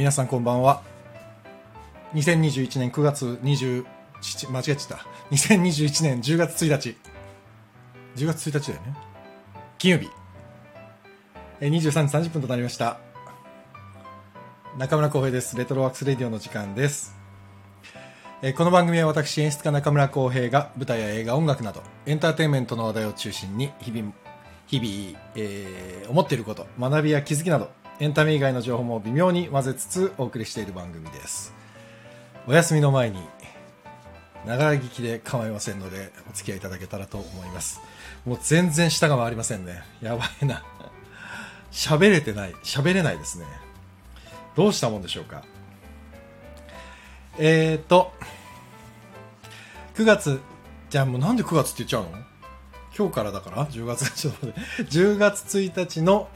皆さんこんばんは。2021年9月27間違えちゃった。2021年10月1日。10月1日だよね。金曜日。えー23時30分となりました。中村浩平です。レトロワークスレディオの時間です。えこの番組は私演出家中村浩平が舞台や映画音楽などエンターテインメントの話題を中心に日々日々、えー思っていること学びや気づきなどエンタメ以外の情報も微妙に混ぜつつお送りしている番組です。お休みの前にながら聞きで構いませんのでお付き合いいただけたらと思います。もう全然舌が回りませんね。やばいな。喋れてない。喋れないですね。どうしたもんでしょうか。えーと9月じゃあもうなんで9月って言っちゃうの？今日からだから？10月ちょっと待って。10月1日の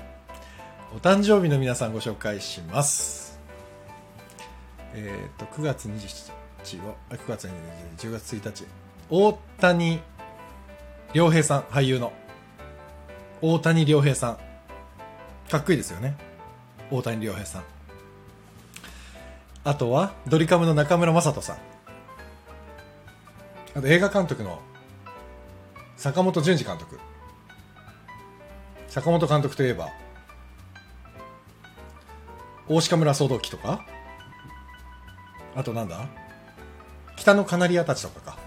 お誕生日の皆さんご紹介します。えっ、と9月27日はあ9月20 10月1日大谷良平さん俳優の大谷良平さん。かっこいいですよね。大谷良平さん。あとはドリカムの中村雅人さん。あと映画監督の坂本淳二監督。坂本監督といえば大鹿村騒動記とか？あとなんだ？北のカナリアたちとかか。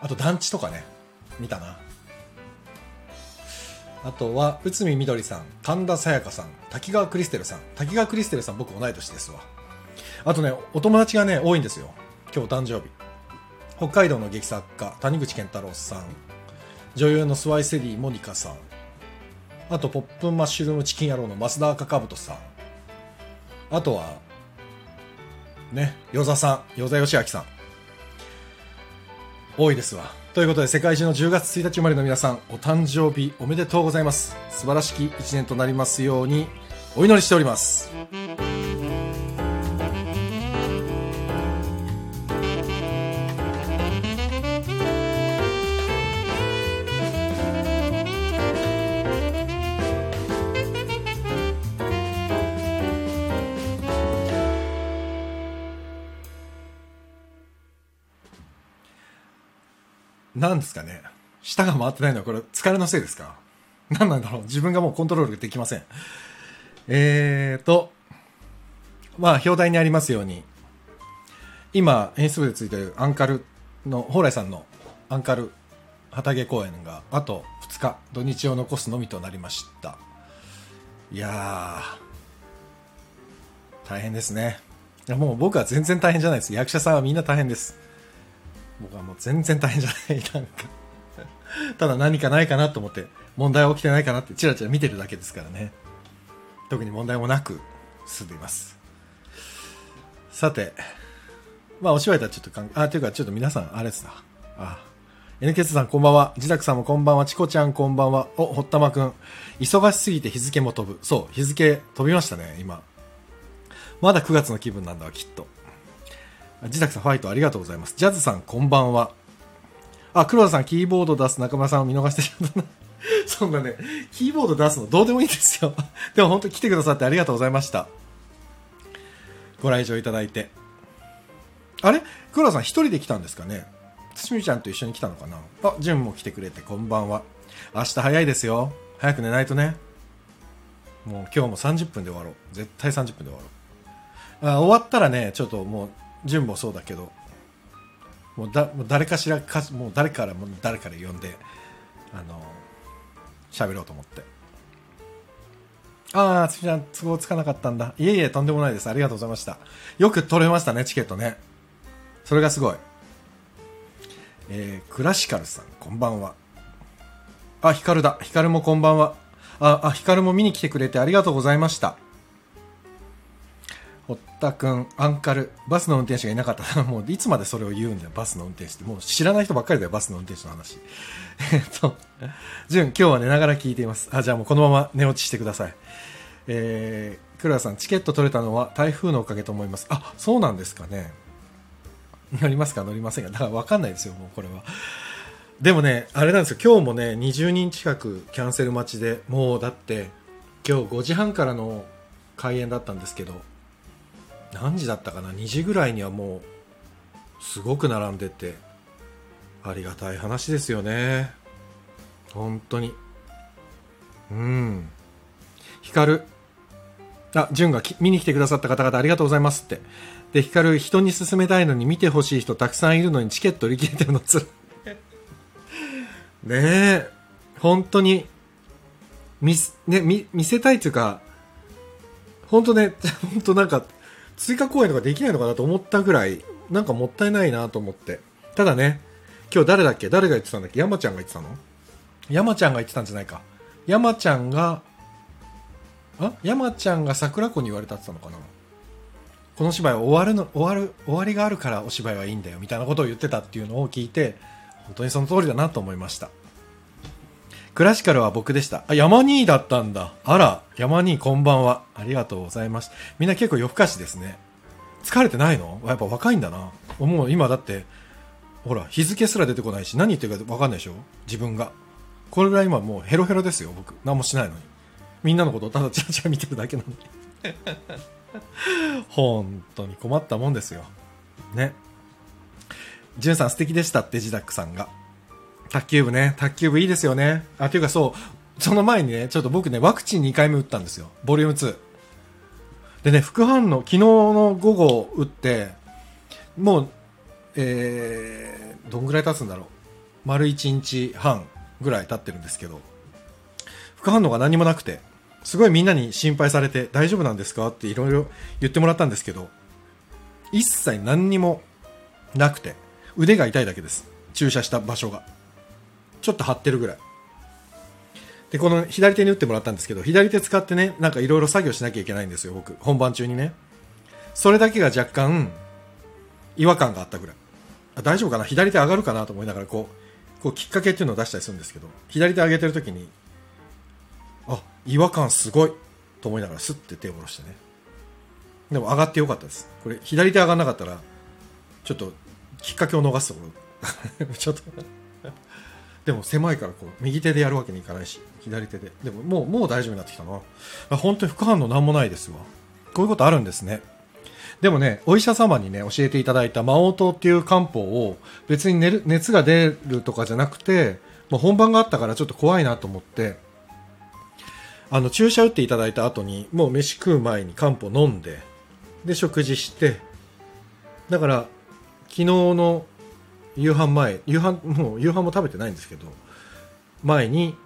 あと団地とかね。見たな。あとは内海みどりさん神田沙也加さん滝川クリステルさん。滝川クリステルさん僕同い年ですわ。あとねお友達がね多いんですよ。今日お誕生日。北海道の劇作家谷口健太郎さん。女優のスワイセリーモニカさん。あとポップンマッシュルームチキン野郎の増田赤かぶとさん。あとはね与座さん与座義明さん。多いですわ。ということで世界中の10月1日生まれの皆さんお誕生日おめでとうございます。素晴らしき1年となりますようにお祈りしております。なんですかね。舌が回ってないのはこれ疲れのせいですか？何なんだろう。自分がもうコントロールできません。えーとまあ表題にありますように今演出部でついてるアンカルの蓬莱さんのアンカル旗揚げ公演があと2日土日を残すのみとなりました。いやー大変ですね。もう僕は全然大変じゃないです。役者さんはみんな大変です。僕はもう全然大変じゃないなんか。ただ何かないかなと思って問題は起きてないかなってチラチラ見てるだけですからね。特に問題もなく進んでいます。さてまあお芝居とはちょっとかんあというかちょっと皆さんあれですな。あ NK さんこんばんは。自宅さんもこんばんは。チコちゃんこんばんは。お堀田間くん。忙しすぎて日付も飛ぶ。そう日付飛びましたね今。まだ9月の気分なんだわきっと。自宅さんファイトありがとうございます。ジャズさんこんばんは。あ、黒田さんキーボード出す中村さんを見逃してしまったな。そんなね、キーボード出すのどうでもいいんですよ。でも本当に来てくださってありがとうございました。ご来場いただいて。あれ？黒田さん一人で来たんですかね？つみちゃんと一緒に来たのかな？あ、ジュンも来てくれてこんばんは。明日早いですよ。早く寝ないとね。もう今日も30分で終わろう。絶対30分で終わろう。あ終わったらね、ちょっともう、純もそうだけどもうだもう誰かしらかもう誰からも誰から呼んであの喋ろうと思って。ああつみちゃん都合つかなかったんだ。いえいえとんでもないです。ありがとうございました。よく取れましたねチケットね。それがすごい。えー、クラシカルさんこんばんは。あヒカルだ。ヒカルもこんばんは。ああヒカルも見に来てくれてありがとうございました。堀田君アンカル。バスの運転手がいなかったらもういつまでそれを言うんだよ。バスの運転手って。もう知らない人ばっかりだよバスの運転手の話。えっと潤今日は寝ながら聞いています。あじゃあもうこのまま寝落ちしてください。えー、黒田さんチケット取れたのは台風のおかげと思います。あそうなんですかね。乗りますか乗りませんかだから分かんないですよもうこれは。でもねあれなんですよ。今日もね20人近くキャンセル待ちでもうだって今日5時半からの開演だったんですけど何時だったかな？2時ぐらいにはもうすごく並んでてありがたい話ですよね。本当に。うん。光あ潤が見に来てくださった方々ありがとうございますって。で光人に勧めたいのに見てほしい人たくさんいるのにチケット売り切れてるのつらねえ。本当に。見,、ね、見見せたいっていうか本当ね本当なんか追加公演とかできないのかなと思ったぐらいなんかもったいないなと思って。ただね今日誰だっけ？誰が言ってたんだっけ？山ちゃんが言ってたの？山ちゃんが言ってたんじゃないか。山ちゃんがあ？山ちゃんが桜子に言われたって言ったのかな？この芝居は終わるの終わる終わりがあるからお芝居はいいんだよみたいなことを言ってたっていうのを聞いて本当にその通りだなと思いました。クラシカルは僕でした。あ山兄だったんだ。あら山兄こんばんは。ありがとうございます。みんな結構夜更かしですね。疲れてないの？やっぱ若いんだな。もう今だってほら日付すら出てこないし何言ってるか分かんないでしょ？自分が。これぐらい今もうヘロヘロですよ僕。何もしないのに。みんなのことをただチラチラ見てるだけなのに。本当に困ったもんですよ。ね。じゅんさん素敵でしたってジダックさんが。卓球部ね。卓球部いいですよね。あていうかそう。その前にねちょっと僕ねワクチン2回目打ったんですよ。ボリューム2でね副反応昨日の午後打ってもうえー、どんぐらい経つんだろう。丸1日半ぐらい経ってるんですけど。副反応が何もなくてすごいみんなに心配されて大丈夫なんですかっていろいろ言ってもらったんですけど一切何にもなくて腕が痛いだけです。注射した場所が。ちょっと張ってるぐらい。でこの左手に打ってもらったんですけど左手使ってねなんかいろいろ作業しなきゃいけないんですよ僕。本番中にね。それだけが若干違和感があったぐらい。あ大丈夫かな？左手上がるかなと思いながらこうこうきっかけっていうのを出したりするんですけど左手上げてる時にあ違和感すごい！と思いながらスッて手を下ろしてね。でも上がってよかったです。これ左手上がらなかったらちょっときっかけを逃すところ。ちょっとでも狭いからこう右手でやるわけにいかないし左手で。でももうもう大丈夫になってきたな。本当に副反応なんもないですわ。こういうことあるんですね。でもね、お医者様にね、教えていただいた魔王糖っていう漢方を別に寝る熱が出るとかじゃなくて、もう本番があったからちょっと怖いなと思って、あの、注射打っていただいた後に、もう飯食う前に漢方飲んで、で、食事して、だから、昨日の夕飯前、夕飯、もう夕飯も食べてないんですけど、前に、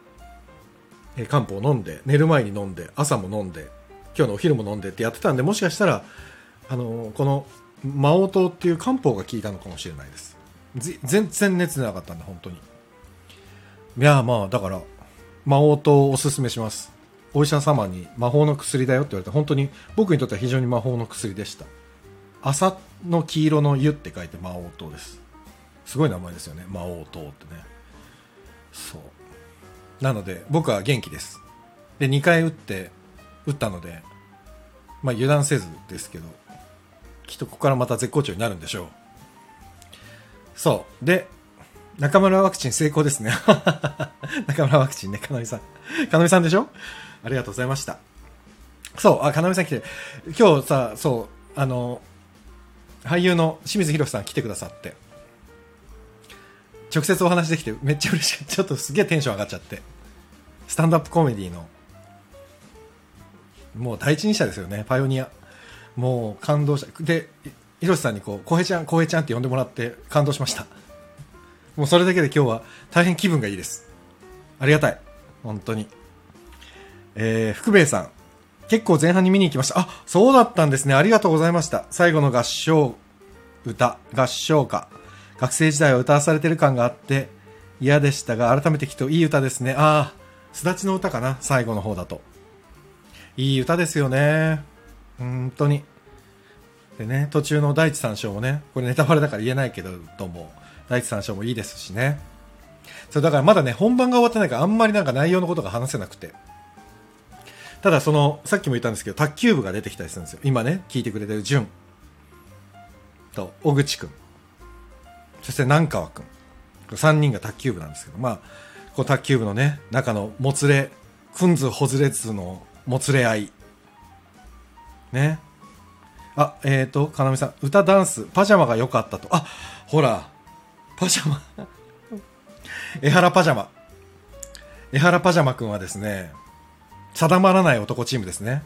え漢方を飲んで、寝る前に飲んで、朝も飲んで、今日のお昼も飲んでってやってたんで、もしかしたら、あのこの魔王糖っていう漢方が効いたのかもしれないです。全然熱出なかったんで本当に。いやまあだから魔王糖をおすすめします。お医者様に魔法の薬だよって言われて本当に僕にとっては非常に魔法の薬でした。朝の黄色の湯って書いて魔王糖です。すごい名前ですよね魔王糖ってねそうなので僕は元気ですで2回打って打ったのでまあ油断せずですけどきっとここからまた絶好調になるんでしょう。そう。で、中村ワクチン成功ですね。中村ワクチンね、かなみさん。かなみさんでしょ？ありがとうございました。そう、あ、かなみさん来て、今日さ、そう、あの、俳優の清水宏さん来てくださって、直接お話できてめっちゃ嬉しかった。ちょっとすげえテンション上がっちゃって。スタンドアップコメディの、もう第一人者ですよね、パイオニア。もう感動したで広瀬さんにこう「浩平ちゃん浩平ちゃん」って呼んでもらって感動しました。もうそれだけで今日は大変気分がいいです。ありがたい。本当に。えー、福兵衛さん。結構前半に見に行きました。あそうだったんですね。ありがとうございました。最後の合唱歌。合唱歌。学生時代は歌わされてる感があって嫌でしたが改めて聞くといい歌ですねああすだちの歌かな最後の方だといい歌ですよね本当に。でね、途中の第一三章もね、これネタバレだから言えないけど、どうも、第一三章もいいですしね。そう、だからまだね、本番が終わってないから、あんまりなんか内容のことが話せなくて。ただその、さっきも言ったんですけど、卓球部が出てきたりするんですよ。今ね、聞いてくれてる淳と、小口くん。そして南川くん。3人が卓球部なんですけど、まあ、こう卓球部のね、中のもつれ、くんずほずれずのもつれ合い。ね。あ、えっ、ー、と、かなみさん、歌ダンス、パジャマが良かったと。あ、ほら、パジャマ。江原パジャマ。江原パジャマくんはですね、定まらない男チームですね。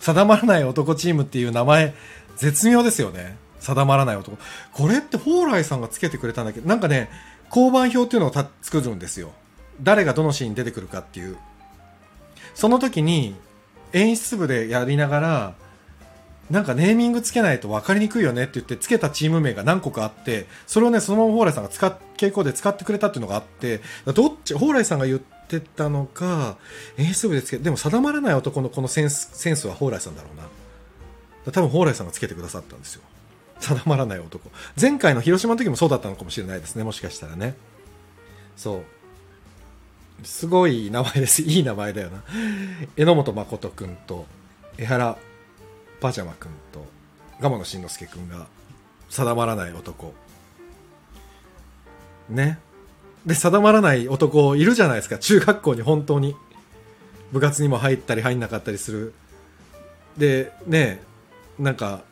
定まらない男チームっていう名前、絶妙ですよね。定まらない男。これって蓬莱さんがつけてくれたんだけ？ど、なんかね、交番表っていうのを作るんですよ。誰がどのシーンに出てくるかっていう。その時に、演出部でやりながら、なんかネーミングつけないと分かりにくいよねって言ってつけたチーム名が何個かあって、それをね、そのまま蓬莱さんが使っ、傾向で使ってくれたっていうのがあって、どっち、蓬莱さんが言ってたのか、演出部でつけ、でも定まらない男のこのセンス、センスは蓬莱さんだろうな。多分蓬莱さんがつけてくださったんですよ。定まらない男。前回の広島の時もそうだったのかもしれないですね、もしかしたらね。そう。すごい名前です。いい名前だよな。榎本誠君と、江原パジャマ君と、蒲野慎之介君が、定まらない男。ね。で、定まらない男いるじゃないですか。中学校に本当に。部活にも入ったり入んなかったりする。で、ね、なんか、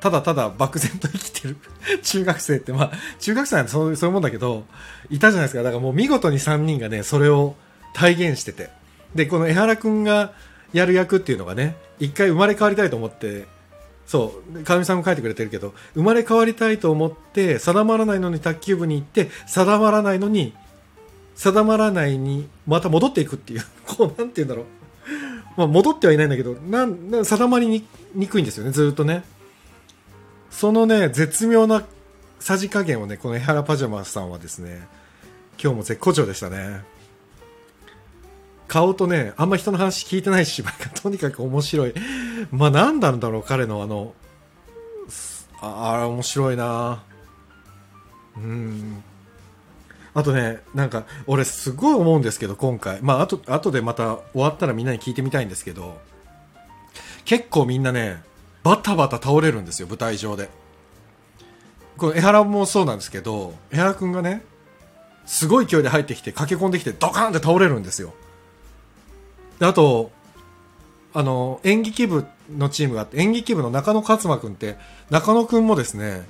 ただただ漠然と生きてる 中学生って、まあ、中学生なんてそうそういうもんだけど、いたじゃないですか。だからもう見事に3人がね、それを体現してて。で、この江原くんがやる役っていうのがね、一回生まれ変わりたいと思って、そう、かみさんも書いてくれてるけど、生まれ変わりたいと思って、定まらないのに卓球部に行って、定まらないのに、定まらないにまた戻っていくっていう、こう、なんて言うんだろう。まあ、戻ってはいないんだけど、なん、定まりにくいんですよね、ずっとね。そのね、絶妙なさじ加減をね、この江原パジャマさんはですね、今日も絶好調でしたね。顔とね、あんま人の話聞いてない芝居が とにかく面白い。まあ何なんだろう、彼のあの、ああ、面白いなうん。あとね、なんか、俺すごい思うんですけど、今回。まあ、あと、後でまた終わったらみんなに聞いてみたいんですけど、結構みんなね、バタバタ倒れるんですよ、舞台上で。この江原もそうなんですけど、江原くんがね、すごい勢いで入ってきて、駆け込んできて、ドカーンって倒れるんですよ。であと、あの、演劇部のチームがあって、演劇部の中野勝馬くんって、中野くんもですね、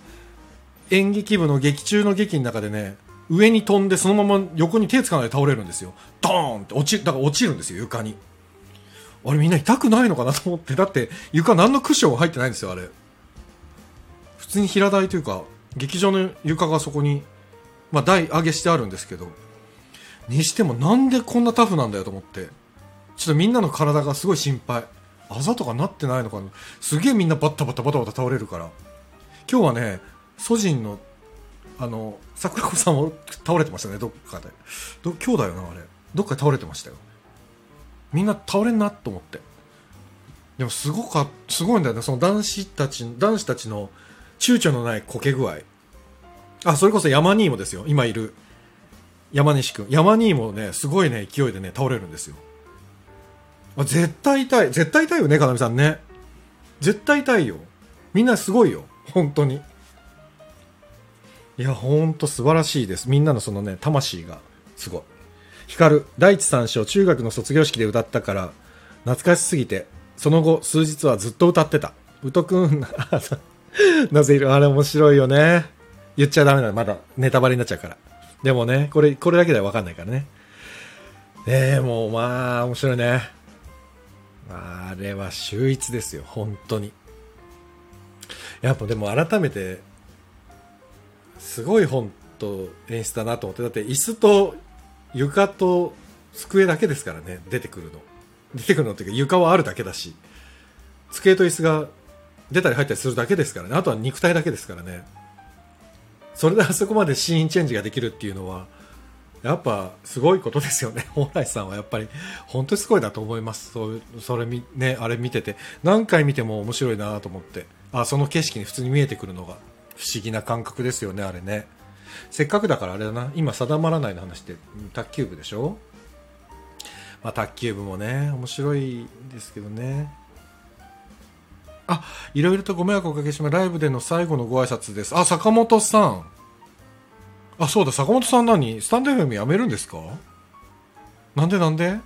演劇部の劇中の劇の中でね、上に飛んでそのまま横に手つかないで倒れるんですよ。ドーンって落ち、だから落ちるんですよ、床に。あれみんな痛くないのかなと思って、だって床何のクッション入ってないんですよ、あれ。普通に平台というか、劇場の床がそこに、まあ台上げしてあるんですけど、にしてもなんでこんなタフなんだよと思って。ちょっとみんなの体がすごい心配。あざとかなってないのかなすげえみんなバタバタバタバタ倒れるから。今日はね、ソジンの、あの、桜子さんも倒れてましたね、どっかで。ど、今日だよな、あれ。どっかで倒れてましたよ。みんな倒れんなと思って。でもすごかすごいんだよね。その男子たち男子たちの躊躇のないこけ具合。あそれこそ山兄もですよ。今いる。山西君。山兄もねすごいね勢いでね倒れるんですよ。あ絶対痛い。絶対痛いよねかなみさんね。絶対痛いよ。みんなすごいよ。本当に。いやほんと素晴らしいです。みんなのそのね魂が。すごい。光第一三章中学の卒業式で歌ったから懐かしすぎてその後数日はずっと歌ってた。宇都くん なぜいる？あれ面白いよね。言っちゃダメだまだネタバレになっちゃうから。でもねこれこれだけでは分かんないからね。えー、もうまあ面白いね。あれは秀逸ですよ。本当に。やっぱでも改めてすごい本と演出だなと思って。だって椅子と床と机だけですからね出てくるの。出てくるのっていうか床はあるだけだし机と椅子が出たり入ったりするだけですからね。あとは肉体だけですからね。それであそこまでシーンチェンジができるっていうのはやっぱすごいことですよね。蓬莱さんはやっぱり本当にすごいなと思います。そうそれねあれ見てて。何回見ても面白いなと思って。あその景色に普通に見えてくるのが不思議な感覚ですよねあれね。せっかくだからあれだな。今定まらないの話って卓球部でしょ？まあ卓球部もね面白いですけどね。あいろいろとご迷惑をおかけします。ライブでの最後のご挨拶です。あ坂本さん。あそうだ。坂本さん何？スタンド FM やめるんですか？なんでなんで？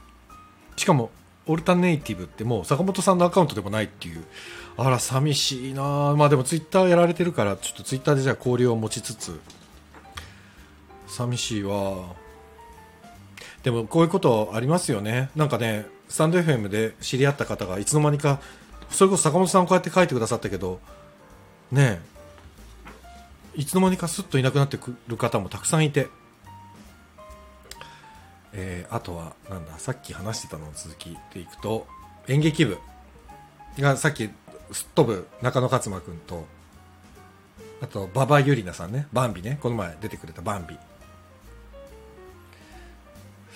しかもオルタネイティブってもう坂本さんのアカウントでもないっていう。あら寂しいな。まあでもツイッターやられてるからちょっとツイッターでじゃあ交流を持ちつつ。寂しいわ。でもこういうことありますよね。なんかねスタンド FM で知り合った方がいつの間にかそれこそ坂本さんこうやって書いてくださったけどねえいつの間にかすっといなくなってくる方もたくさんいて。えー、あとはなんださっき話してたのの続きでいくと演劇部がさっきすっ飛ぶ中野勝馬君とあと馬場ゆりなさんねバンビねこの前出てくれたバンビ。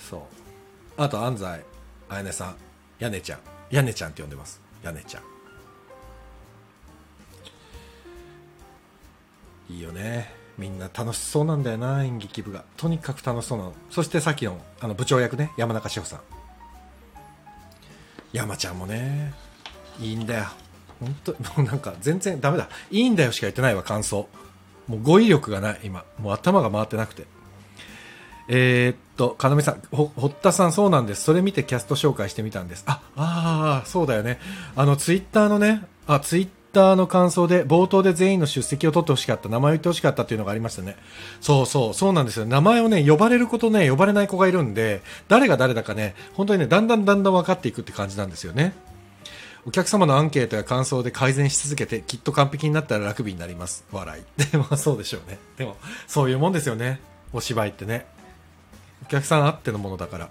そう。あと安西あやねさんやねちゃん。やねちゃんって呼んでます。やねちゃん。いいよね。みんな楽しそうなんだよな演劇部が。とにかく楽しそうなの。そしてさっきのあの部長役ね山中志保さん。山ちゃんもねいいんだよ。本当もうなんか全然ダメだ。いいんだよしか言ってないわ感想。もう語彙力がない今。もう頭が回ってなくて。えー、っと、かなめさん、ほ、堀田さん、そうなんです。それ見てキャスト紹介してみたんです。あ、ああ、そうだよね。あの、ツイッターのね、あ、ツイッターの感想で、冒頭で全員の出席を取ってほしかった、名前を言ってほしかったっていうのがありましたね。そうそう、そうなんですよ。名前をね、呼ばれることね、呼ばれない子がいるんで、誰が誰だかね、本当にね、だんだんだんだん分かっていくって感じなんですよね。お客様のアンケートや感想で改善し続けて、きっと完璧になったらラグビーになります。笑い。でも、そうでしょうね。でも、そういうもんですよね。お芝居ってね。お客さんあってのものだから。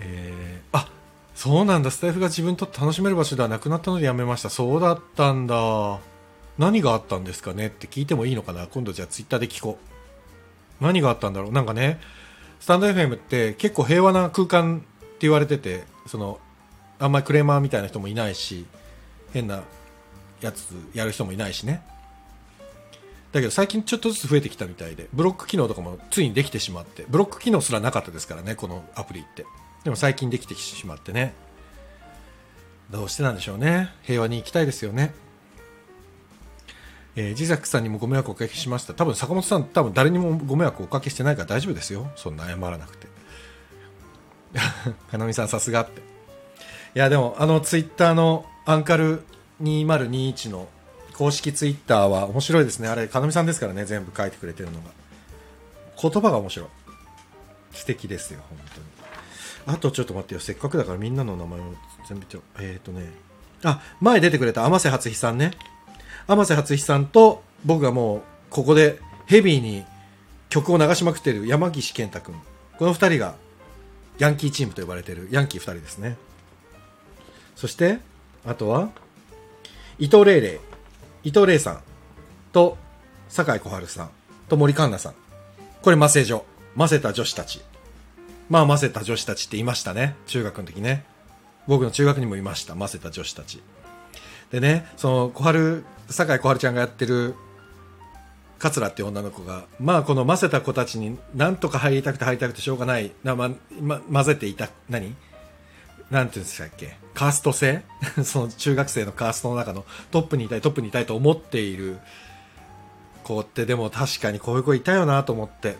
えー、あそうなんだ、スタイフが自分にとって楽しめる場所ではなくなったのでやめました。そうだったんだ。何があったんですかね？って聞いてもいいのかな？今度じゃあツイッターで聞こう。何があったんだろう？なんかね、スタンド FM って結構平和な空間って言われてて、その、あんまりクレーマーみたいな人もいないし、変なやつやる人もいないしね。だけど最近ちょっとずつ増えてきたみたいで、ブロック機能とかもついにできてしまって、ブロック機能すらなかったですからね、このアプリって。でも最近できてしまってね。どうしてなんでしょうね。平和に行きたいですよね。えー、ジザックさんにもご迷惑をおかけしました。多分坂本さん、多分誰にもご迷惑をおかけしてないから大丈夫ですよ。そんな謝らなくて。かなみさんさすがって。いや、でも、あのツイッターのアンカル2021の公式ツイッターは面白いですね。あれ、かなみさんですからね、全部書いてくれてるのが。言葉が面白い。素敵ですよ、本当に。あとちょっと待ってよ。せっかくだからみんなの名前を全部えっ、ー、とね。あ、前出てくれた天瀬初日さんね。天瀬初日さんと、僕がもう、ここでヘビーに曲を流しまくってる山岸健太君。この二人が、ヤンキーチームと呼ばれてるヤンキー二人ですね。そして、あとは、伊藤玲玲。伊藤玲さんと酒井小春さんと森環奈さん。これ、マセ女。マセた女子たち。まあ、マセた女子たちっていましたね。中学の時ね。僕の中学にもいました。マセた女子たち。でね、その、小春、酒井小春ちゃんがやってる、桂って女の子が、まあ、この混ぜた子たちになんとか入りたくて入りたくてしょうがない、なま、ま、混ぜていた、何？なんていうんですかっけ？カースト制？その中学生のカーストの中のトップにいたい、トップにいたいと思っている子ってでも確かにこういう子いたよなと思って。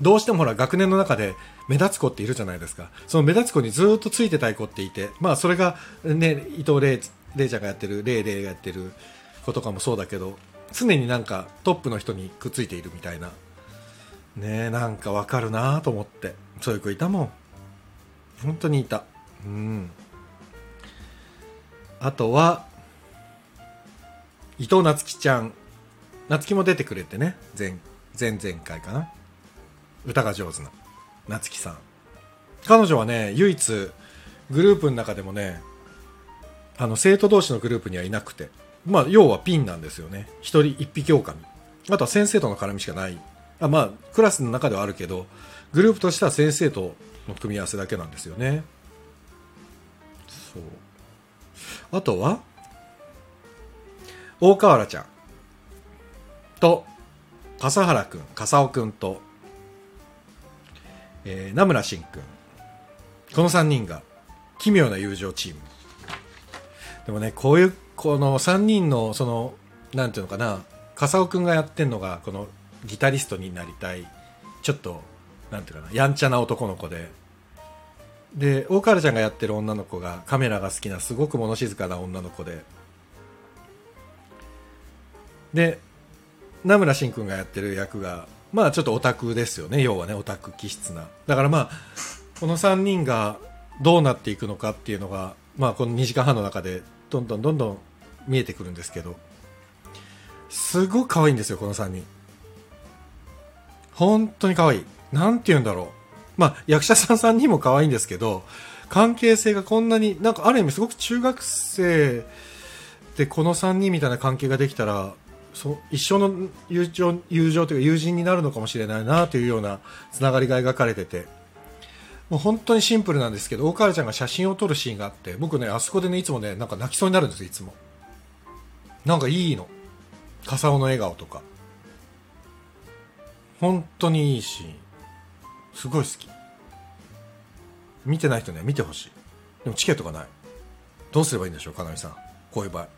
どうしてもほら学年の中で目立つ子っているじゃないですか。その目立つ子にずっとついてたい子っていて、まあそれがね、伊藤玲、ちゃんがやってる、玲玲がやってる子とかもそうだけど、常になんかトップの人にくっついているみたいな。ねえなんかわかるなと思って。そういう子いたもん。本当にいた。うん。あとは、伊藤夏樹ちゃん。夏樹も出てくれてね。前、前々回かな。歌が上手な夏樹さん。彼女はね、唯一、グループの中でもね、あの、生徒同士のグループにはいなくて。まあ、要はピンなんですよね。一人一匹狼。あとは先生との絡みしかない。あまあ、クラスの中ではあるけど、グループとしては先生との組み合わせだけなんですよね。そう。あとは？大河原ちゃん。と笠原くん笠尾くんと、えー、名村真くん。この3人が奇妙な友情チーム。でもねこういうこの3人のそのなんていうのかな笠尾くんがやってんのがこのギタリストになりたいちょっとなんていうかなやんちゃな男の子で。で大河原ちゃんがやってる女の子がカメラが好きなすごく物静かな女の子で。で名村真君がやってる役がまあちょっとオタクですよね。要はねオタク気質な。だからまあこの3人がどうなっていくのかっていうのがまあこの2時間半の中でどんどんどんどん見えてくるんですけど。すごく可愛いんですよこの3人。本当に可愛い。なんて言うんだろう。まあ役者さん3人も可愛いんですけど関係性がこんなになんかある意味すごく中学生でこの3人みたいな関係ができたらそ一生の友情友情というか友人になるのかもしれないなというようなつながりが描かれてて。もう本当にシンプルなんですけど大河原ちゃんが写真を撮るシーンがあって僕ねあそこでねいつもねなんか泣きそうになるんですいつも。なんかいいの。笠尾の笑顔とか。本当にいいシーン。すごい好き。見てない人には見てほしい。でもチケットがない。どうすればいいんでしょうかなみさん。こういう場合。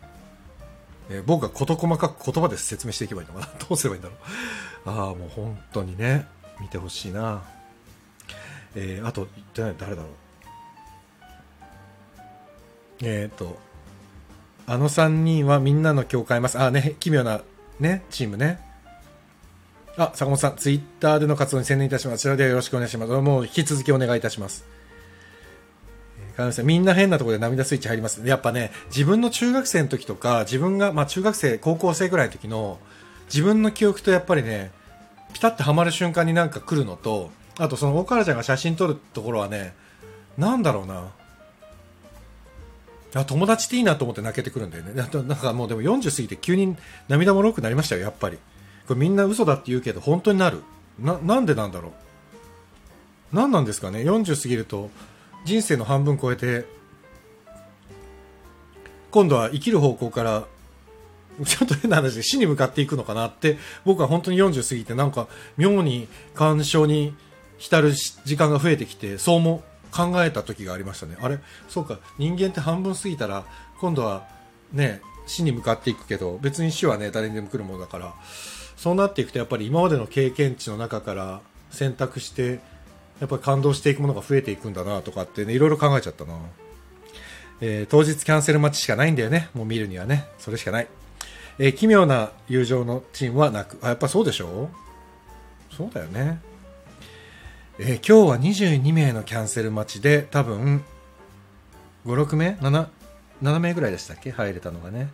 えー、僕が事細かく言葉で説明していけばいいのかな。どうすればいいんだろう。ああもう本当にね。見てほしいな。えー、あと言ってない誰だろう。えっ、ー、とあの3人はみんなの教会ます。ああね奇妙なねチームね。あ坂本さんツイッターでの活動に専念いたしますこちらでよろしくお願いしますもう引き続きお願いいたしますみんな変なところで涙スイッチ入ります。やっぱね、自分の中学生の時とか、自分が、まあ中学生、高校生ぐらいの時の、自分の記憶とやっぱりね、ピタッとはまる瞬間になんか来るのと、あとその大原ちゃんが写真撮るところはね、なんだろうな。あ友達っていいなと思って泣けてくるんだよね。なんかもうでも40過ぎて急に涙もろくなりましたよ、やっぱり。これみんな嘘だって言うけど、本当になる？な、なんでなんだろう？何なんですかね、40過ぎると、人生の半分超えて今度は生きる方向から ちょっと変な話で死に向かっていくのかなって僕は本当に40過ぎてなんか妙に感傷に浸る時間が増えてきてそうも考えた時がありましたね。あれ？そうか。人間って半分過ぎたら今度はね死に向かっていくけど別に死はね誰にでも来るものだから。そうなっていくとやっぱり今までの経験値の中から選択してやっぱり感動していくものが増えていくんだなとかってね、いろいろ考えちゃったな。えー、当日キャンセル待ちしかないんだよね。もう見るにはね。それしかない。えー、奇妙な友情のチームはなく。あ、やっぱそうでしょそうだよね。えー、今日は22名のキャンセル待ちで、多分、5、6名 ?7、7名ぐらいでしたっけ？入れたのがね。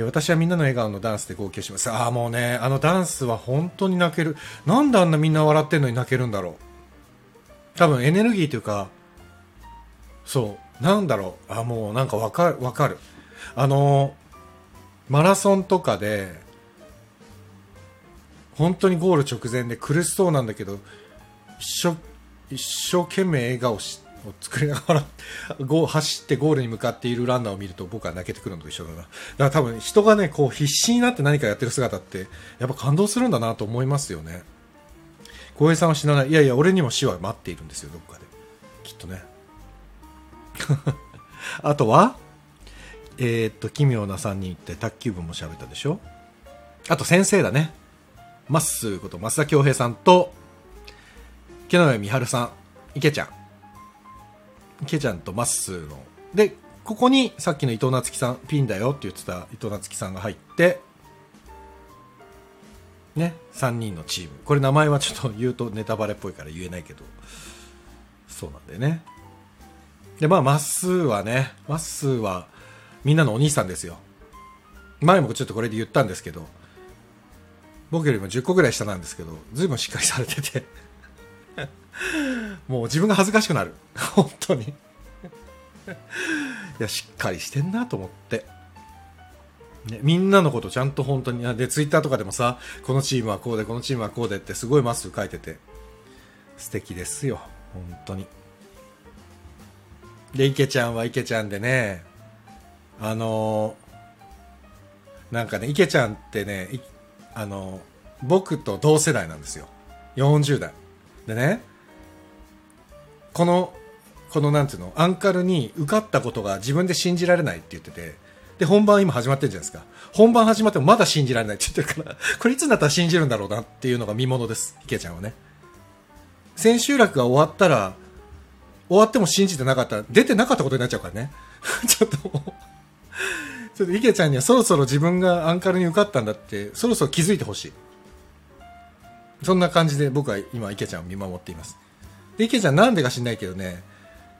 え私はみんなの笑顔のダンスで号泣します。ああ、もうね、あのダンスは本当に泣ける。なんであんなみんな笑ってんのに泣けるんだろう。多分エネルギーというか、そう、なんだろう、あ、もうなんかわかる、わかる。あの、マラソンとかで、本当にゴール直前で苦しそうなんだけど、一生、一生懸命笑顔してを作りながらゴ走ってゴールに向かっているランナーを見ると僕は泣けてくるのと一緒だな。だから多分人がね、こう必死になって何かやってる姿って、やっぱ感動するんだなと思いますよね。浩平さんは死なない。いやいや、俺にも死は待っているんですよ、どっかで。きっとね。あとは、えー、っと、奇妙な3人って卓球部も喋ったでしょ？あと先生だね。まっすーこと増田恭平さんと、木上美春さん、池ちゃん。池ちゃんとまっすーの。で、ここにさっきの伊藤夏樹さん、ピンだよって言ってた伊藤夏樹さんが入って、ね、3人のチーム。これ名前はちょっと言うとネタバレっぽいから言えないけど、そうなんだよね。で、まあ、まっすーはね、まっすーはみんなのお兄さんですよ。前もちょっとこれで言ったんですけど、僕よりも10個ぐらい下なんですけど、ずいぶんしっかりされててもう自分が恥ずかしくなる。本当にいや、しっかりしてんなと思って。ね、みんなのことちゃんと本当に、で、ツイッターとかでもさ、このチームはこうで、このチームはこうでってすごいマスク書いてて、素敵ですよ、本当に。で、池ちゃんは池ちゃんでね、あのー、なんかね、池ちゃんってね、あのー、僕と同世代なんですよ。40代。でね、この、このなんていうの、アンカルに受かったことが自分で信じられないって言ってて、で、本番今始まってるじゃないですか。本番始まってもまだ信じられないって言ってるから、これいつになったら信じるんだろうなっていうのが見ものです。池ちゃんはね。千秋楽が終わったら、終わっても信じてなかったら、出てなかったことになっちゃうからね。ちょっともうちょっと池ちゃんにはそろそろ自分がアンカルに受かったんだって、そろそろ気づいてほしい。そんな感じで僕は今池ちゃんを見守っています。で、池ちゃんなんでか知んないけどね、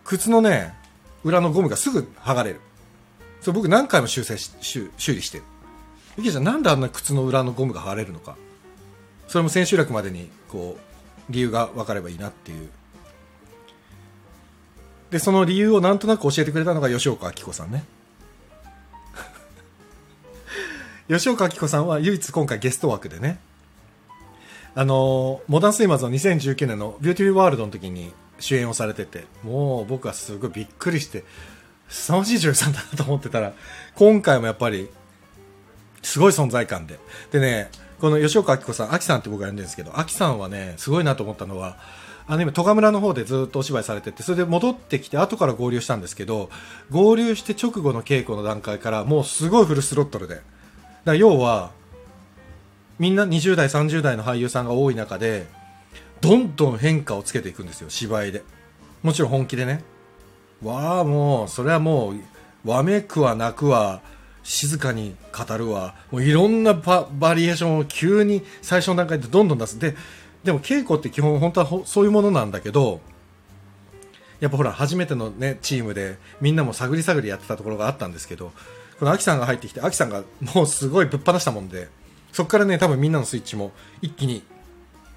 靴のね、裏のゴムがすぐ剥がれる。それ僕何回も修正し修修理してる。池ちゃんなんであんな靴の裏のゴムが剥がれるのか。それも千秋楽までにこう、理由が分かればいいなっていう。で、その理由をなんとなく教えてくれたのが吉岡明子さんね。吉岡明子さんは唯一今回ゲスト枠でね、あのモダンスイマーズの2019年のビューティーワールドの時に主演をされてて、もう僕はすごいびっくりして、凄まじい女優さんだなと思ってたら、今回もやっぱり、すごい存在感で。でね、この吉岡明子さん、アキさんって僕が呼んでるんですけど、アキさんはね、すごいなと思ったのは、あの今、戸賀村の方でずっとお芝居されてて、それで戻ってきて、後から合流したんですけど、合流して直後の稽古の段階から、もうすごいフルスロットルで。だ要は、みんな20代、30代の俳優さんが多い中で、どんどん変化をつけていくんですよ、芝居で。もちろん本気でね。わあ、もう、それはもう、わめくは泣くわ、静かに語るわ、もういろんなバリエーションを急に最初の段階でどんどん出す。で、でも稽古って基本本当はそういうものなんだけど、やっぱほら、初めてのね、チームでみんなも探り探りやってたところがあったんですけど、このアキさんが入ってきて、アキさんがもうすごいぶっ放したもんで、そこからね、多分みんなのスイッチも一気に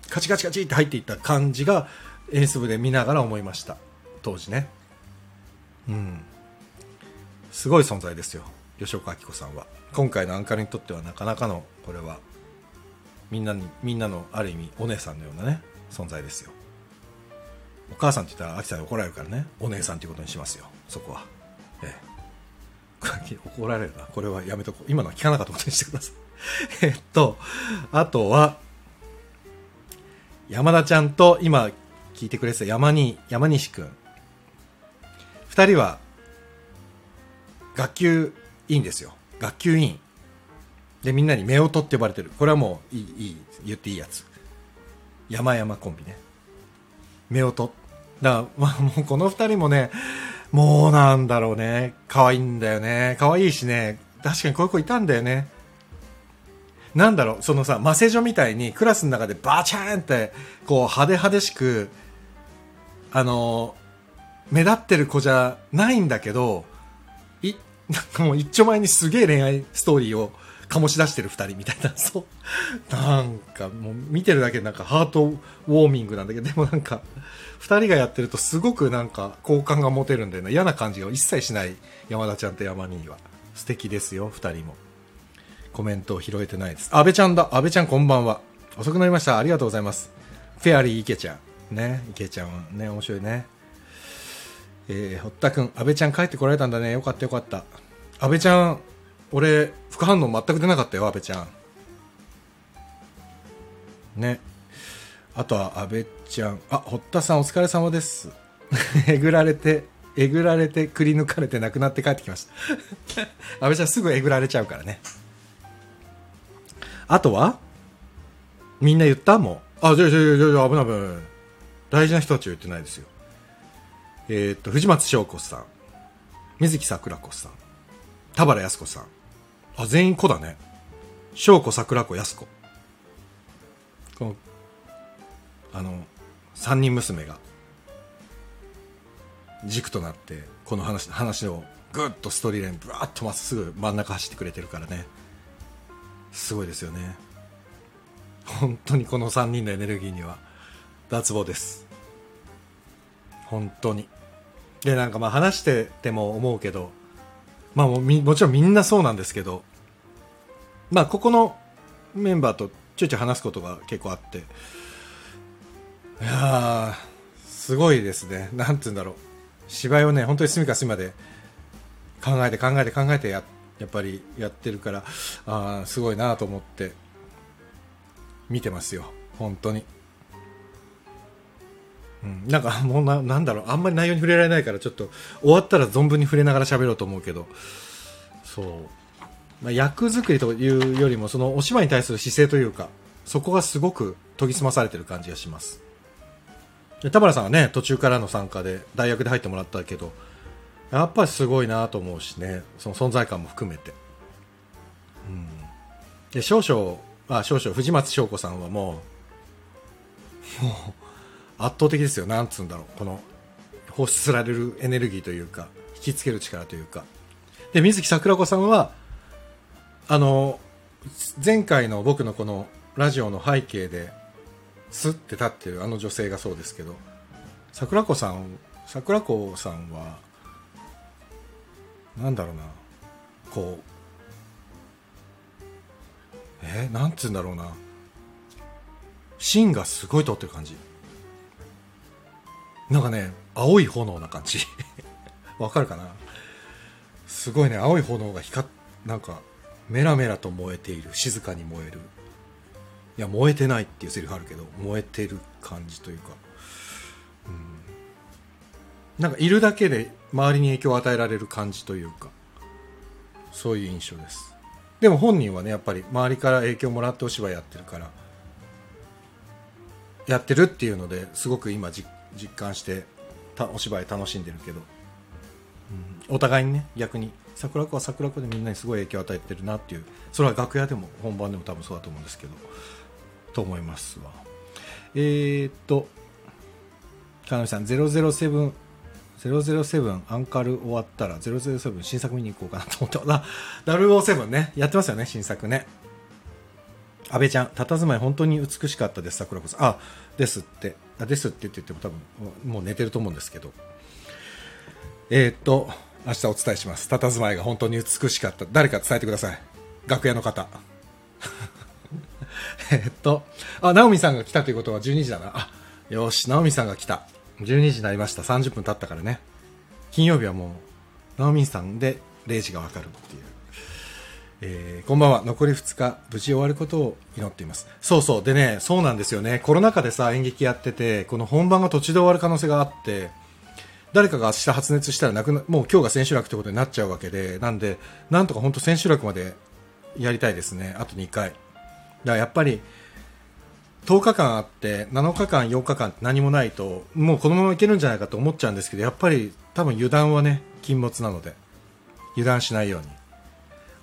カチカチカチって入っていった感じが演出部で見ながら思いました。当時ね。うん。すごい存在ですよ。吉岡明子さんは。今回のアンカルにとってはなかなかのこれはみんなにみんなのある意味お姉さんのようなね存在ですよ。お母さんって言ったら秋さんに怒られるからね。お姉さんということにしますよ。そこは。ええ。怒られるな。これはやめとこう。今のは聞かなかったことにしてください。えっとあとは山田ちゃんと今聞いてくれてた山に山西くん。2人は学級委員ですよ。学級委員。でみんなに夫婦って呼ばれてる。これはもういいいい言っていいやつ。山々コンビね。夫婦だから、まあ、もうこの2人もねもうなんだろうね。可愛いんだよね。可愛いしね。確かにこういう子いたんだよね。なんだろう、そのさ、マセジョみたいにクラスの中でバチャーンって、こう派手派手しく、あの、目立ってる子じゃないんだけど、い、なんかもう一丁前にすげえ恋愛ストーリーを醸し出してる二人みたいな、そう。なんかもう見てるだけでなんかハートウォーミングなんだけど、でもなんか、二人がやってるとすごくなんか好感が持てるんだよな。嫌な感じが一切しない山田ちゃんと山兄は。素敵ですよ、二人も。コメントを拾えてないです。安倍ちゃんだ。安倍ちゃんこんばんは。遅くなりました。ありがとうございます。フェアリー池ちゃん。ね、池ちゃんはね、面白いね。えー、堀田くん、安倍ちゃん帰ってこられたんだね。よかったよかった。安倍ちゃん、俺、副反応全く出なかったよ、安倍ちゃん。ね。あとは、安倍ちゃん。あ、堀田さんお疲れ様です。えぐられて、えぐられて、くり抜かれて亡くなって帰ってきました。安倍ちゃんすぐえぐられちゃうからね。あとは？みんな言った？もう。あ、じゃあ、じゃあ、じゃあ、危ない危ない。大事な人たちは言ってないですよ。えー、っと、藤松翔子さん。水木桜子さん。田原康子さん。あ、全員子だね。翔子、桜子、康子。この、あの、三人娘が、軸となって、この話、話をぐっとストーリーライン、ぶわっとまっすぐ真ん中走ってくれてるからね。すごいですよね。本当にこの3人のエネルギーには脱帽です。本当に。でなんかまあ話してても思うけどまあももちろんみんなそうなんですけどまあここのメンバーとちょいちょい話すことが結構あっていやすごいですね。なんて言うんだろう。芝居をね本当に隅から隅まで考えて考えて考えてやっやっぱりやってるからあすごいなと思って見てますよ。本当に、うん、なんかもうななんだろう。あんまり内容に触れられないからちょっと終わったら存分に触れながら喋ろうと思うけど。そう、まあ、役作りというよりもそのお芝居に対する姿勢というかそこがすごく研ぎ澄まされてる感じがします。田原さんはね、途中からの参加で大学で入ってもらったけど、やっぱりすごいなと思うしね、その存在感も含めて。うん。で、少々、あ、少々、藤松翔子さんはもう、もう、圧倒的ですよ。なんつうんだろう。この、放出されるエネルギーというか、引きつける力というか。で、水木桜子さんは、あの、前回の僕のこのラジオの背景で、スッて立ってるあの女性がそうですけど、桜子さん、桜子さんは、なんだろうな、こう、えー、なんつうんだろうな、芯がすごい通ってる感じ。なんかね、青い炎な感じ。わかるかなすごいね、青い炎が光っ、なんか、メラメラと燃えている、静かに燃える。いや、燃えてないっていうセリフあるけど、燃えてる感じというか、なんかいるだけで周りに影響を与えられる感じというか、そういう印象です。でも本人はね、やっぱり周りから影響をもらってお芝居やってるから、やってるっていうのですごく今実感してたお芝居楽しんでるけど、うん、お互いにね逆に桜子は桜子でみんなにすごい影響を与えてるなっていうそれは楽屋でも本番でも多分そうだと思うんですけどと思いますわえー、っと金上さん007 007アンカル終わったら007新作見に行こうかなと思ってあ 007ね。やってますよね新作ね。安倍ちゃん佇まい本当に美しかったです桜子さん。あですって。あですって言っても多分もう寝てると思うんですけど。えー、っと明日お伝えします。佇まいが本当に美しかった。誰か伝えてください。楽屋の方。えっとあ直美さんが来たということは12時だな。あよし直美さんが来た。12時になりました30分経ったからね金曜日はもう直美さんで0時がわかるっていうえー、こんばんは。残り2日、無事終わることを祈っています。そうそう。でね、そうなんですよね。コロナ禍でさ、演劇やってて、この本番が途中で終わる可能性があって、誰かが明日発熱したらなくな、もう今日が千秋楽ってことになっちゃうわけで、なんで、なんとか本当千秋楽までやりたいですね。あと2回。だからやっぱり、10日間あって7日間、8日間って何もないともうこのままいけるんじゃないかと思っちゃうんですけどやっぱり多分油断はね禁物なので油断しないように。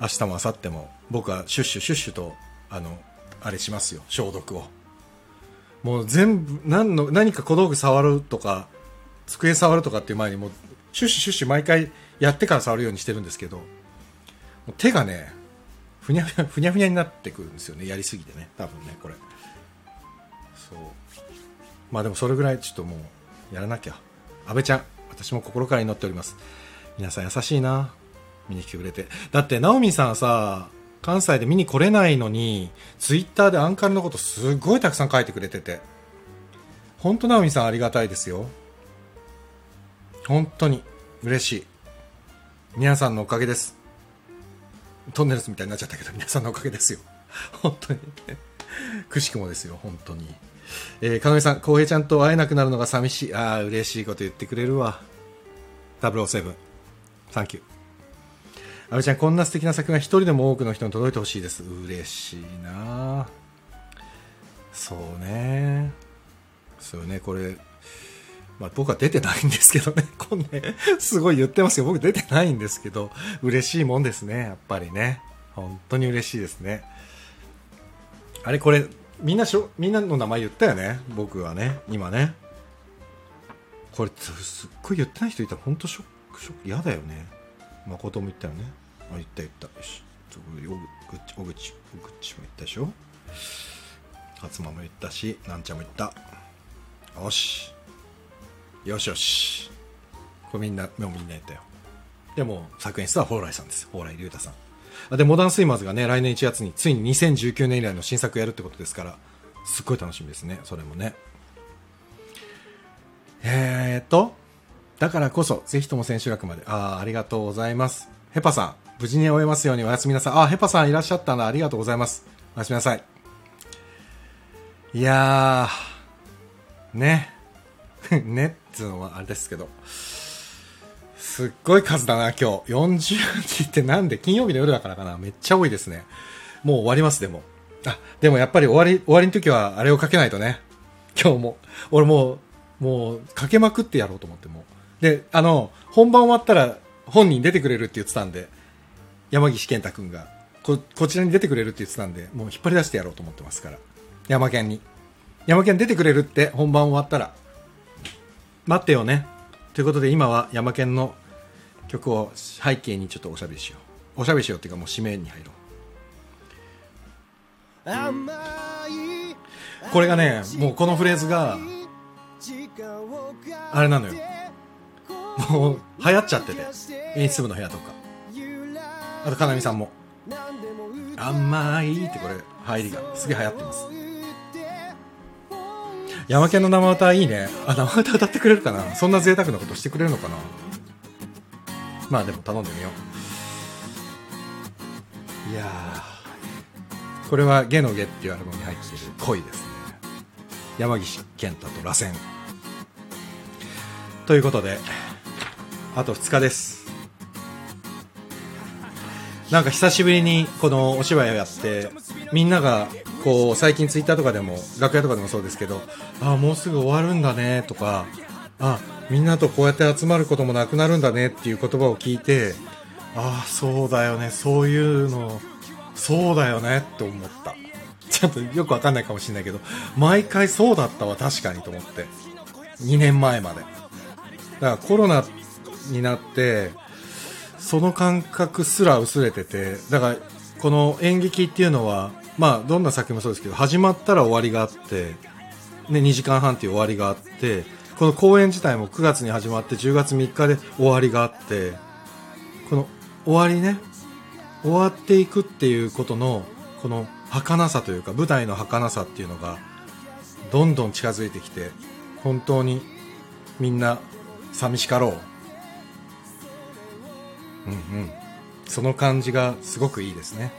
明日も明後日も僕はシュッシュシュッシュとあのあれしますよ消毒を。もう全部何の何か小道具触るとか机触るとかっていう前にもうシュッシュシュッシュ毎回やってから触るようにしてるんですけど手がねふにゃふにゃふにゃふにゃになってくるんですよねやりすぎてね多分ねこれ。そうまあでもそれぐらいちょっともうやらなきゃ安倍ちゃん私も心から祈っております皆さん優しいな見に来てくれて。だって、ナオミさんさ、関西で見に来れないのに、ツイッターでアンカルのことすごいたくさん書いてくれてて。本当ナオミさんありがたいですよ。本当に嬉しい。皆さんのおかげです。トンネルズみたいになっちゃったけど、皆さんのおかげですよ。本当に。くしくもですよ、本当に。えー、かのみさん、浩平ちゃんと会えなくなるのが寂しい。ああ、嬉しいこと言ってくれるわ。007。サンキュー。阿部ちゃん、こんな素敵な作品が一人でも多くの人に届いてほしいです。嬉しいなそうね。そうね、これ、まあ、僕は出てないんですけどね、こんね、すごい言ってますよ。僕出てないんですけど、嬉しいもんですね、やっぱりね。本当に嬉しいですね。あれ、これ、みんなしょ、みんなの名前言ったよね、僕はね、今ね。これ、すっごい言ってない人いたら本当ショック、ショック、嫌だよね。誠も言ったよね。あ、言った言った。よし。小口、小口、も言ったでしょ。勝間も言ったし、なんちゃんも言った。よし。よしよし。これみんな、もうみんな言ったよ。でも、作演室は蓬莱さんです。蓬莱竜太さん。で、モダンスイマーズがね、来年1月に、ついに2019年以来の新作やるってことですから、すっごい楽しみですね。それもね。えーっと、だからこそ、ぜひとも千秋楽まで。ああ、ありがとうございます。ヘパさん、無事に終えますようにおやすみなさい。あ、ヘパさんいらっしゃったんだ。ありがとうございます。おやすみなさい。いやー、ね。ねっつうのはあれですけど。すっごい数だな、今日。40人ってなんで？金曜日の夜だからかな。めっちゃ多いですね。もう終わります、でも。あ、でもやっぱり終わり、終わりの時はあれをかけないとね。今日も。俺もう、もうかけまくってやろうと思ってもであの本番終わったら本人出てくれるって言ってたんで山岸健太君がここちらに出てくれるって言ってたんでもう引っ張り出してやろうと思ってますから山県に山県出てくれるって本番終わったら待ってよねということで今は山県の曲を背景にちょっとおしゃべりしよう。おしゃべりしようっていうかもう締めに入ろう。これがねもうこのフレーズがあれなのよ。もう流行っちゃってて。演出部の部屋とか。あとかなみさんも「甘い」ってこれ入りがすげえ流行ってます。山県の生歌いいね。あ生歌歌ってくれるかな。そんな贅沢なことしてくれるのかな まあでも頼んでみよう。いやこれは「ゲのゲ」っていうアルバムに入っている恋ですね。山岸健太と螺旋。ということであと2日です。なんか久しぶりにこのお芝居をやってみんながこう最近ツイッターとかでも楽屋とかでもそうですけどああもうすぐ終わるんだねとかあみんなとこうやって集まることもなくなるんだねっていう言葉を聞いてああそうだよね。そういうのそうだよねって思った。ちょっとよくわかんないかもしれないけど毎回そうだったわ確かにと思って。2年前まで。だからコロナになってその感覚すら薄れててだからこの演劇っていうのはまあどんな作品もそうですけど始まったら終わりがあって、ね、2時間半っていう終わりがあってこの公演自体も9月に始まって10月3日で終わりがあってこの終わりね終わっていくっていうことのこの儚さというか舞台の儚さっていうのがどんどん近づいてきて本当にみんな寂しかろううんうんその感じがすごくいいですね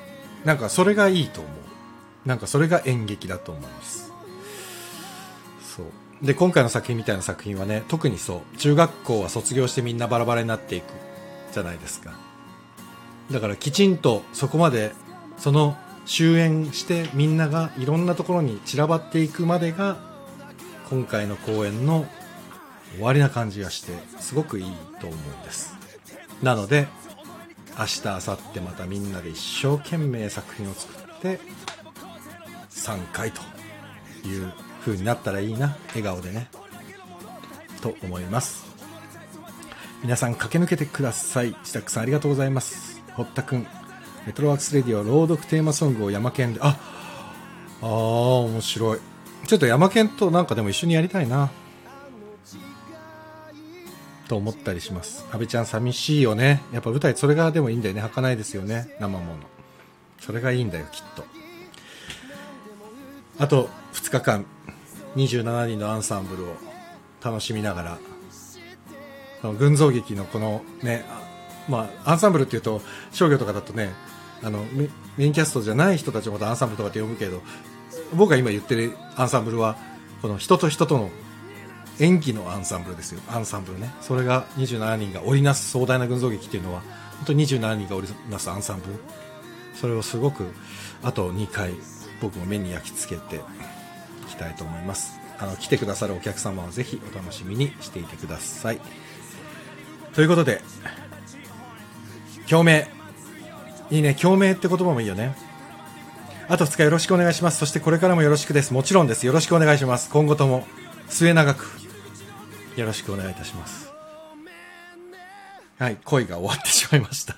なんかそれがいいと思うなんかそれが演劇だと思いますで今回の作品みたいな作品はね特にそう。中学校は卒業してみんなバラバラになっていくじゃないですか。だからきちんとそこまでその終演してみんながいろんなところに散らばっていくまでが今回の公演の終わりな感じがしてすごくいいと思うんです。なので明日明後日またみんなで一生懸命作品を作って3回という風になったらいいな笑顔でね。と思います。皆さん駆け抜けてください。自宅さんありがとうございます。堀田くんメトロワークスレディオ朗読テーマソングを山県でああー面白い。ちょっと山県となんかでも一緒にやりたいな。と思ったりします。阿部ちゃん寂しいよね。やっぱ舞台それがでもいいんだよね。儚いですよね。生もの。それがいいんだよきっと。あと2日間。27人のアンサンブルを楽しみながらこの群像劇のこのねまあアンサンブルっていうと商業とかだとねあのメインキャストじゃない人たちのことアンサンブルとかって呼ぶけど僕が今言ってるアンサンブルはこの人と人との演技のアンサンブルですよ。アンサンブルね。それが27人が織りなす壮大な群像劇っていうのは本当に27人が織りなすアンサンブル。それをすごくあと2回僕も目に焼き付けてたいと思います。あの来てくださるお客様はぜひお楽しみにしていてください。ということで共鳴。いいね共鳴って言葉もいいよね。あと2日よろしくお願いします。そしてこれからもよろしくです。もちろんです。よろしくお願いします。今後とも末永く。よろしくお願いいたします。はい恋が終わってしまいました。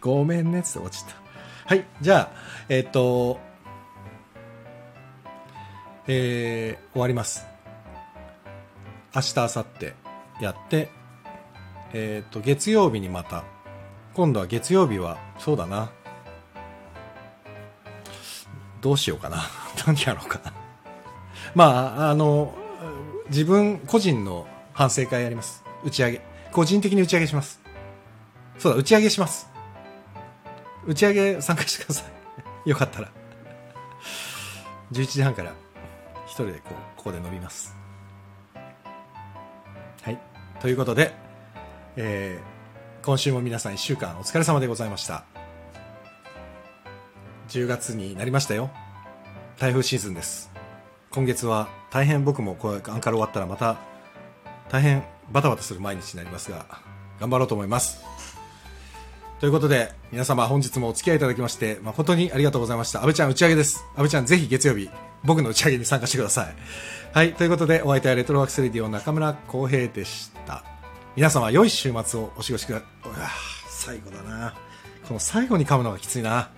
ごめんねっつって落ちた。はいじゃあえっ、とえー、終わります。明日明後日やってえっ、と月曜日にまた。今度は月曜日はそうだな。どうしようかな。何やろうかな。まああの自分個人の反省会やります。打ち上げ。個人的に打ち上げします。そうだ打ち上げします。打ち上げ参加してください。よかったら。11時半から。一人でこうここで飲みますはいということで、えー、今週も皆さん1週間お疲れ様でございました10月になりましたよ台風シーズンです今月は大変僕もこれアンカル終わったらまた大変バタバタする毎日になりますが、頑張ろうと思います。ということで、皆様本日もお付き合いいただきまして、誠にありがとうございました。安倍ちゃん打ち上げです。安倍ちゃんぜひ月曜日、僕の打ち上げに参加してください。はい、ということで、お相手はレトロワークスレディオ中村浩平でした。皆様良い週末をお過ごしくだ、うわ最後だな。この最後に噛むのがきついな。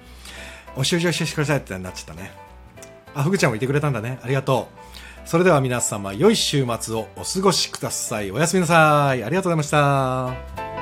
お習字をしてくださいってなっちゃったね。あ、ふぐちゃんもいてくれたんだね。ありがとう。それでは皆様、良い週末をお過ごしください。おやすみなさい。ありがとうございました。